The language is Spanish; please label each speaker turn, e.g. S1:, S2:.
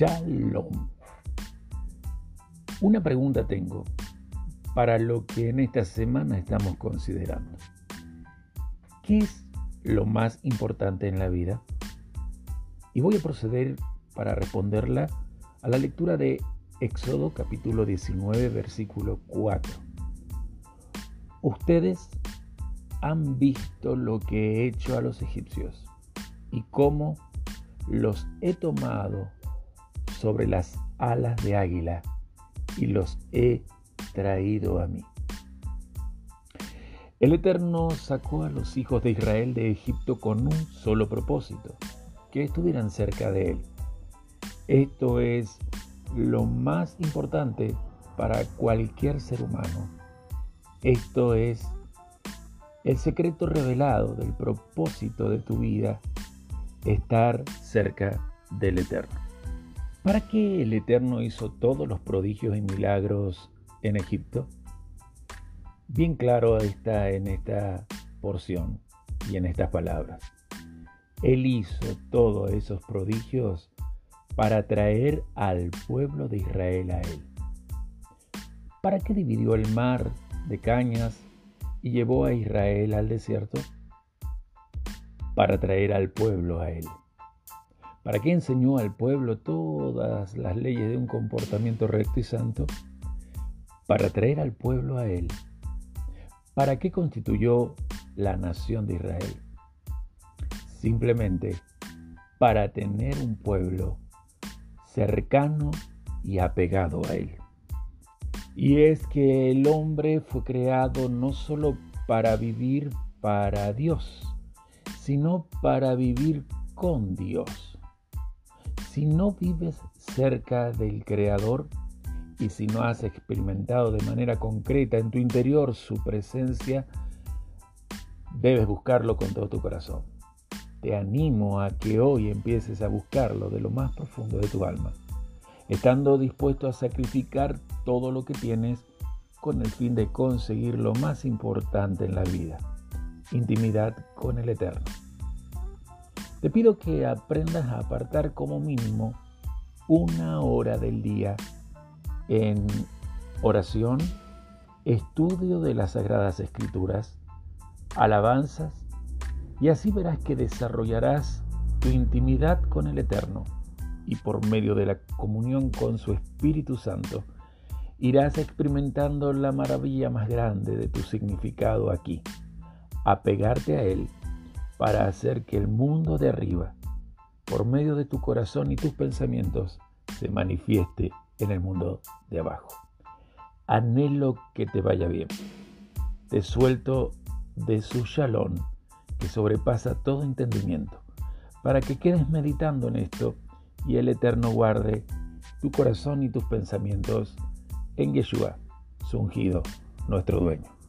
S1: Shalom. Una pregunta tengo para lo que en esta semana estamos considerando. ¿Qué es lo más importante en la vida? Y voy a proceder para responderla a la lectura de Éxodo capítulo 19 versículo 4. Ustedes han visto lo que he hecho a los egipcios y cómo los he tomado sobre las alas de águila y los he traído a mí. El Eterno sacó a los hijos de Israel de Egipto con un solo propósito, que estuvieran cerca de él. Esto es lo más importante para cualquier ser humano. Esto es el secreto revelado del propósito de tu vida, estar cerca del Eterno. ¿Para qué el Eterno hizo todos los prodigios y milagros en Egipto? Bien claro está en esta porción y en estas palabras. Él hizo todos esos prodigios para traer al pueblo de Israel a él. ¿Para qué dividió el mar de cañas y llevó a Israel al desierto? Para traer al pueblo a él. ¿Para qué enseñó al pueblo todas las leyes de un comportamiento recto y santo? Para traer al pueblo a Él. ¿Para qué constituyó la nación de Israel? Simplemente para tener un pueblo cercano y apegado a Él. Y es que el hombre fue creado no solo para vivir para Dios, sino para vivir con Dios. Si no vives cerca del Creador y si no has experimentado de manera concreta en tu interior su presencia, debes buscarlo con todo tu corazón. Te animo a que hoy empieces a buscarlo de lo más profundo de tu alma, estando dispuesto a sacrificar todo lo que tienes con el fin de conseguir lo más importante en la vida, intimidad con el Eterno. Te pido que aprendas a apartar como mínimo una hora del día en oración, estudio de las Sagradas Escrituras, alabanzas, y así verás que desarrollarás tu intimidad con el Eterno y por medio de la comunión con su Espíritu Santo irás experimentando la maravilla más grande de tu significado aquí, apegarte a Él para hacer que el mundo de arriba, por medio de tu corazón y tus pensamientos, se manifieste en el mundo de abajo. Anhelo que te vaya bien. Te suelto de su shalom que sobrepasa todo entendimiento, para que quedes meditando en esto y el Eterno guarde tu corazón y tus pensamientos en Yeshua, su ungido, nuestro dueño.